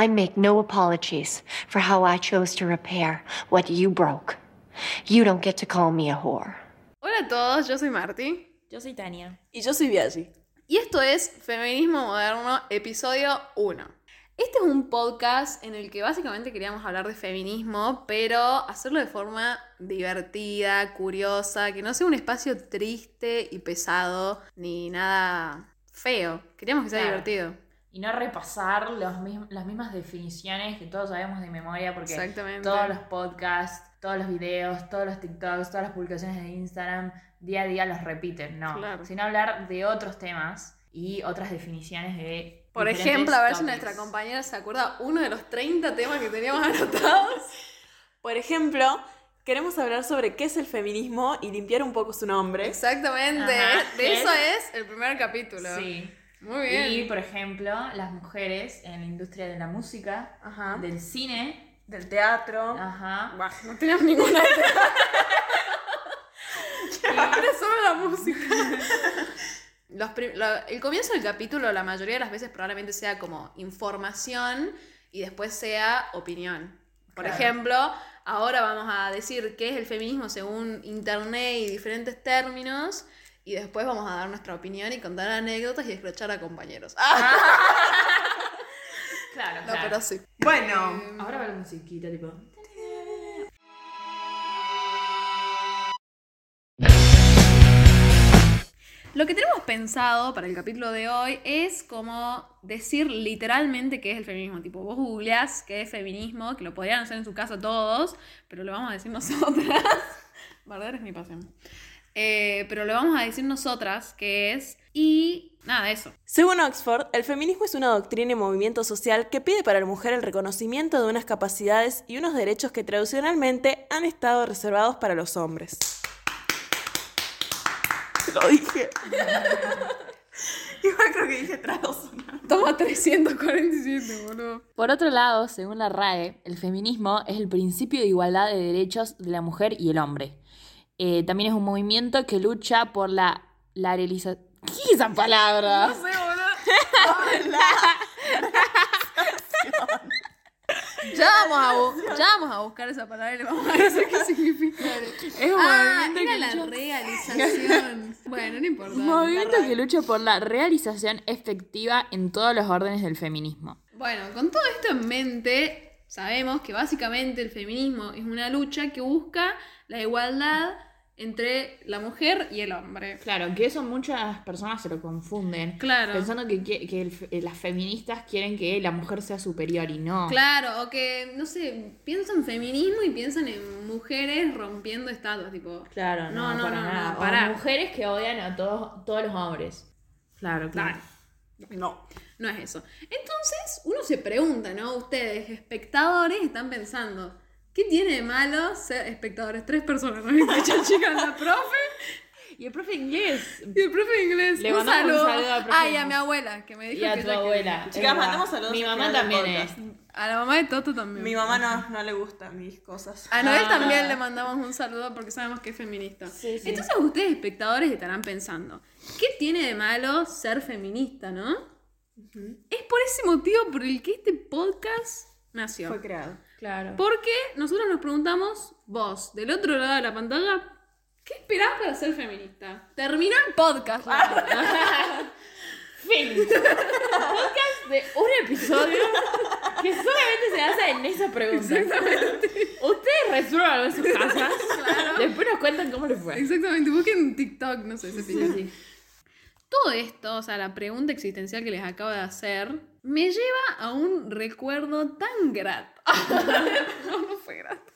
I make no apologies for how I chose to repair what you broke. You don't get to call me a whore. Hola a todos, yo soy Marty. Yo soy Tania. Y yo soy Biaggi. Y esto es Feminismo Moderno, episodio 1. Este es un podcast en el que básicamente queríamos hablar de feminismo, pero hacerlo de forma divertida, curiosa, que no sea un espacio triste y pesado, ni nada feo. Queríamos que sea Claro. divertido. Y no repasar los mism- las mismas definiciones que todos sabemos de memoria, porque todos los podcasts, todos los videos, todos los TikToks, todas las publicaciones de Instagram, día a día los repiten. No, Claro. sino hablar de otros temas y otras definiciones de. Por ejemplo, a ver si nuestra compañera se acuerda uno de los 30 temas que teníamos anotados. Por ejemplo, queremos hablar sobre qué es el feminismo y limpiar un poco su nombre. Exactamente. Ajá, de eso es el primer capítulo. Sí. Muy bien. Y, por ejemplo, las mujeres en la industria de la música, Ajá. del cine. Del teatro. Ajá. Bah, no teníamos ninguna. Era solo la música. Los el comienzo del capítulo, la mayoría de las veces, probablemente sea como información y después sea opinión. Por Claro. ejemplo, ahora vamos a decir qué es el feminismo según internet y diferentes términos. Y después vamos a dar nuestra opinión y contar anécdotas y escrachar a compañeros. Ah, Claro, no, claro. pero sí. Bueno, Ahora va la musiquita, tipo. Lo que tenemos pensado para el capítulo de hoy es como decir literalmente qué es el feminismo. Tipo, vos googleás qué es feminismo, que lo podrían hacer en su casa todos, pero lo vamos a decir nosotras. Barder es mi pasión. Eh, pero lo vamos a decir nosotras qué es. Y nada, eso. según Oxford, el feminismo es una doctrina y movimiento social que pide para la mujer el reconocimiento de unas capacidades y unos derechos que tradicionalmente han estado reservados para los hombres. Lo dije. Igual creo que dije trados. Toma 347, boludo. Por otro lado, según la RAE, el feminismo es el principio de igualdad de derechos de la mujer y el hombre. Eh, también es un movimiento que lucha por la, la realización... ¿Qué es esa palabra? No sé, boludo. Ya vamos, a ya vamos a buscar esa palabra y le vamos a decir qué significa. Es un Ah, movimiento era que la lucha- realización. Bueno, no importa. un movimiento que lucha por la realización efectiva en todos los órdenes del feminismo. Bueno, con todo esto en mente, sabemos que básicamente el feminismo es una lucha que busca la igualdad entre la mujer y el hombre. Claro, que eso muchas personas se lo confunden. Claro. Pensando que, que- el eh, las feministas quieren que la mujer sea superior y no. Claro, o que, no sé, piensan en feminismo y piensan en mujeres rompiendo estatuas, tipo. Claro, No, no, no, para no, nada. no, O pará. mujeres que odian a todos, todos los hombres. Claro, claro. No. No es eso. Entonces, uno se pregunta, ¿no? Ustedes, espectadores, están pensando, ¿qué tiene de malo ser espectadores? Tres personas, ¿no? Muchas chicas, la profe Y el profe de inglés. y el profe de inglés. Le un mandamos un saludo. saludo al profe Ah, y de a mi abuela, que me dijo Y a que tu abuela. es Chicas, mandamos saludos Mi mamá también es. A la mamá de Toto también. Mi mamá no, no le gustan mis cosas. A Noel Ah. también le mandamos un saludo porque sabemos que es feminista. Sí, sí. Entonces ustedes, espectadores, estarán pensando, ¿qué tiene de malo ser feminista, no? Es por ese motivo por el que este podcast nació. Fue creado. Claro. Porque nosotros nos preguntamos, vos, del otro lado de la pantalla, ¿qué esperás para ser feminista? Terminó el podcast. Fin. Podcast de un episodio que solamente se basa en esa pregunta. Ustedes resuelvan en sus casas. Después nos cuentan cómo les fue. Exactamente, busquen TikTok, no sé, se pica. Todo esto, o sea, la pregunta existencial que les acabo de hacer, me lleva a un recuerdo tan grato. no, no fue grato.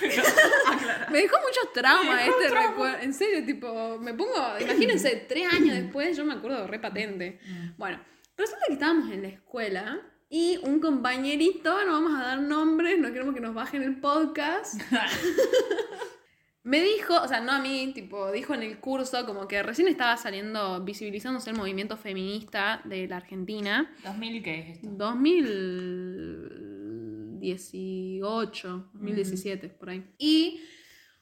me dejó muchos traumas este recuerdo. En serio, tipo, me pongo, imagínense, tres años después, yo me acuerdo re patente. Bueno, resulta que estábamos en la escuela y un compañerito, no vamos a dar nombres, no queremos que nos bajen el podcast. Me dijo, o sea, no a mí, tipo, dijo en el curso como que recién estaba saliendo, visibilizándose el movimiento feminista de la Argentina. ¿2000 qué es esto? 2018, 2017, por ahí. Y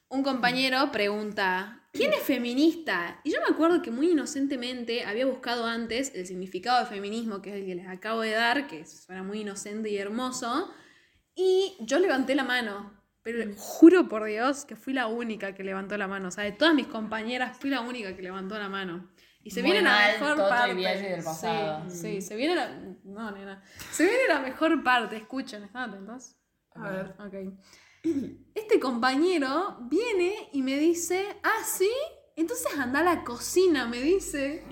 un compañero pregunta, ¿quién es feminista? Y yo me acuerdo que muy inocentemente había buscado antes el significado de feminismo, que es el que les acabo de dar, que suena muy inocente y hermoso, y yo levanté la mano. Pero juro por Dios que fui la única que levantó la mano. O sea, de todas mis compañeras fui la única que levantó la mano. Y se Muy viene la mejor parte. Viaje del pasado. Sí, sí, se viene la. No, nena. Se viene la mejor parte. Escuchen, ¿están atentos? A ver. Ok. Este compañero viene y me dice, ah, sí, entonces anda a la cocina, me dice.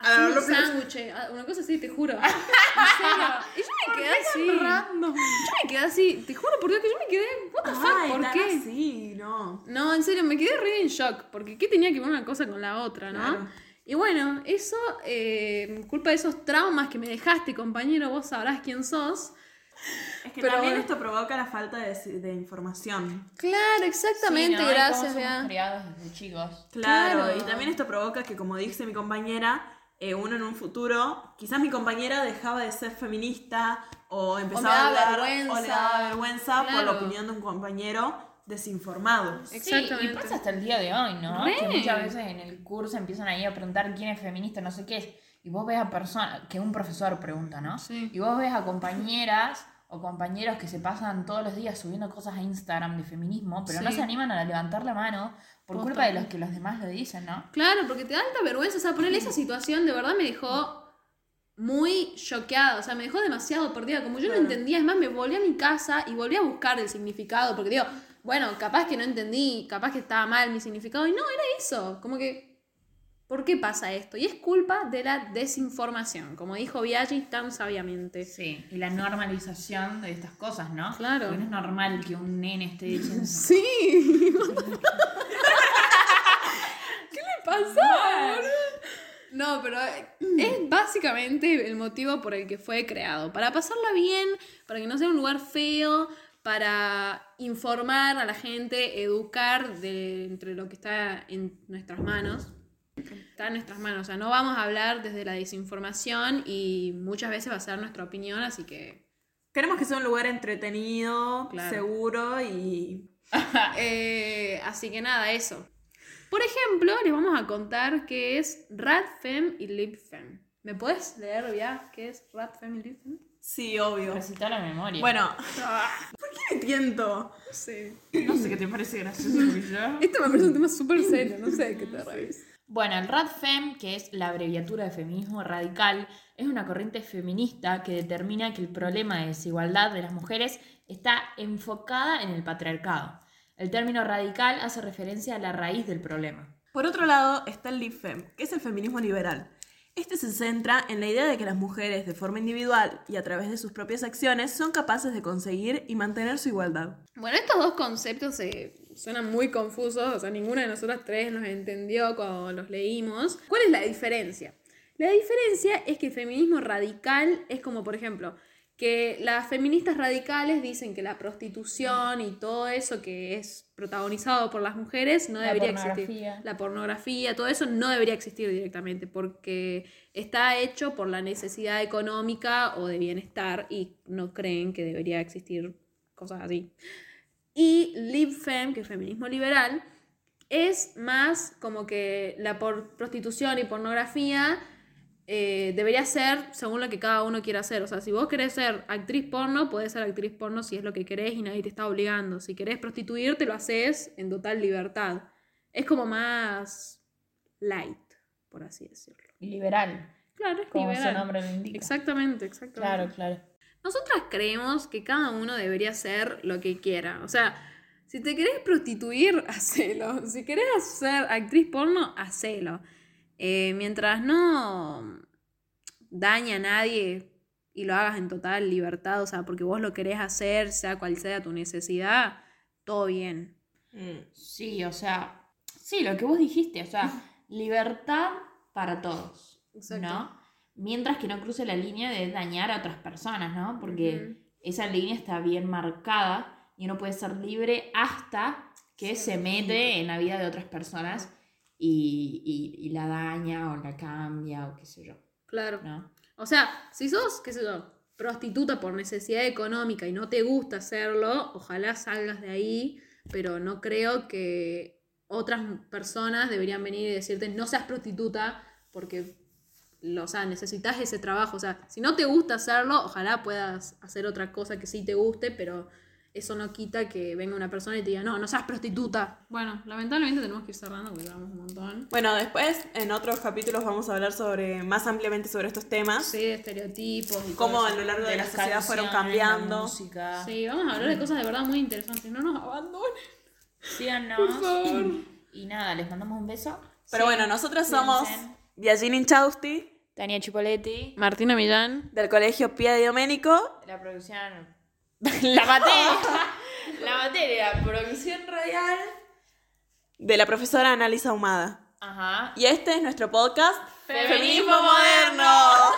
A un sándwich, ah, una cosa así, te juro. En serio. Y yo me quedé así. Random. Yo me quedé así, te juro por Dios que yo me quedé, what the fuck, Ay, ¿por qué? no. No, en serio, me quedé re en shock, porque ¿qué tenía que ver una cosa con la otra, no? Claro. Y bueno, eso, eh, culpa de esos traumas que me dejaste, compañero, vos sabrás quién sos. Es que Pero también bueno. esto provoca la falta de, de información. Claro, exactamente, Sí, ¿no? Gracias, somos criados desde chicos. Claro, Claro. y también esto provoca que, como dice mi compañera, eh, uno en un futuro, quizás mi compañera dejaba de ser feminista o empezaba daba a hablar vergüenza. o le daba vergüenza por la opinión de un compañero desinformado. Sí, y Exactamente. pasa hasta el día de hoy, ¿no? Re. Que muchas veces en el curso empiezan ahí a preguntar quién es feminista, no sé qué es. Y vos ves a personas, que un profesor pregunta, ¿no? Sí. Y vos ves a compañeras o compañeros que se pasan todos los días subiendo cosas a Instagram de feminismo, pero no se animan a levantar la mano por Posta. culpa de los que los demás lo dicen, ¿no? Claro, porque te da alta vergüenza. O sea, ponerle esa situación de verdad me dejó muy choqueada. O sea, me dejó demasiado perdida. Como yo Claro. no entendía, es más, me volví a mi casa y volví a buscar el significado. Porque digo, bueno, capaz que no entendí, capaz que estaba mal mi significado. Y no, era eso. Como que, ¿por qué pasa esto? Y es culpa de la desinformación, como dijo Biaggi tan sabiamente. Sí, y la normalización de estas cosas, ¿no? Claro. Porque no es normal que un nene esté diciendo... Sí. ¿Qué le pasó? No, pero es básicamente el motivo por el que fue creado. Para pasarla bien, para que no sea un lugar feo, para informar a la gente, educar de entre lo que está en nuestras manos. Está en nuestras manos. O sea, no vamos a hablar desde la desinformación y muchas veces va a ser nuestra opinión, así que Queremos que sea un lugar entretenido, Claro. seguro y... Eh, así que nada, eso. Por ejemplo, les vamos a contar qué es Radfem y Libfem. ¿Me puedes leer ya qué es Radfem y Libfem? Sí, obvio. Recitar la memoria. Bueno, ¿por qué me tiento? Sí. no sé qué te parece gracioso que yo. Esto me parece un tema súper serio, no sé de qué te reís. Bueno, el RADFEM, que es la abreviatura de feminismo radical, es una corriente feminista que determina que el problema de desigualdad de las mujeres está enfocada en el patriarcado. El término radical hace referencia a la raíz del problema. Por otro lado está el LibFem, que es el feminismo liberal. Este se centra en la idea de que las mujeres de forma individual y a través de sus propias acciones son capaces de conseguir y mantener su igualdad. Bueno, estos dos conceptos se suenan muy confusos, o sea, ninguna de nosotras tres los entendió cuando los leímos. ¿Cuál es la diferencia? La diferencia es que el feminismo radical es como, por ejemplo, que las feministas radicales dicen que la prostitución y todo eso que es protagonizado por las mujeres no La debería pornografía. existir. La pornografía, todo eso no debería existir directamente porque está hecho por la necesidad económica o de bienestar y no creen que debería existir cosas así. Y LibFem, que es feminismo liberal, es más como que la por- prostitución y pornografía eh, debería ser según lo que cada uno quiera hacer. O sea, si vos querés ser actriz porno, podés ser actriz porno si es lo que querés y nadie te está obligando. Si querés prostituirte, lo haces en total libertad. Es como más light, por así decirlo. Liberal, Claro, es como liberal. su nombre lo indica. Exactamente, exactamente. Claro, claro. Nosotras creemos que cada uno debería hacer lo que quiera. O sea, si te querés prostituir, hacelo. Si querés ser actriz porno, hacelo. Eh, mientras no dañe a nadie y lo hagas en total libertad, o sea, porque vos lo querés hacer, sea cual sea tu necesidad, todo bien. Sí, o sea, sí, lo que vos dijiste, o sea, libertad para todos, Exacto. ¿no? Mientras que no cruce la línea de dañar a otras personas, ¿no? Porque Ujú. esa línea está bien marcada y uno puede ser libre hasta que se mete en la vida de otras personas y, y- y la daña o la cambia o qué sé yo, Claro. ¿no? O sea, si sos, qué sé yo, prostituta por necesidad económica y no te gusta hacerlo, ojalá salgas de ahí. pero no creo que otras personas deberían venir y decirte no seas prostituta porque lo, o sea, necesitas ese trabajo. O sea, si no te gusta hacerlo, ojalá puedas hacer otra cosa que sí te guste, pero eso no quita que venga una persona y te diga, no, no seas prostituta. Bueno, lamentablemente tenemos que ir cerrando porque llevamos un montón. Bueno, después en otros capítulos vamos a hablar sobre más ampliamente sobre estos temas. Sí, de estereotipos y Cómo a lo largo de, la sociedad fueron cambiando. música. Sí, vamos a hablar de cosas de verdad muy interesantes. No nos abandonen. Síganos. Por favor. Y nada, les mandamos un beso. Pero Sí, bueno, nosotros somos. Yajin Inchausti, Tania Chipoletti. Martina Millán. del Colegio Pia de Domenico. La producción. la materia. la materia. Producción radial. de la profesora Analisa Humada. Ajá. Y este es nuestro podcast Feminismo Moderno.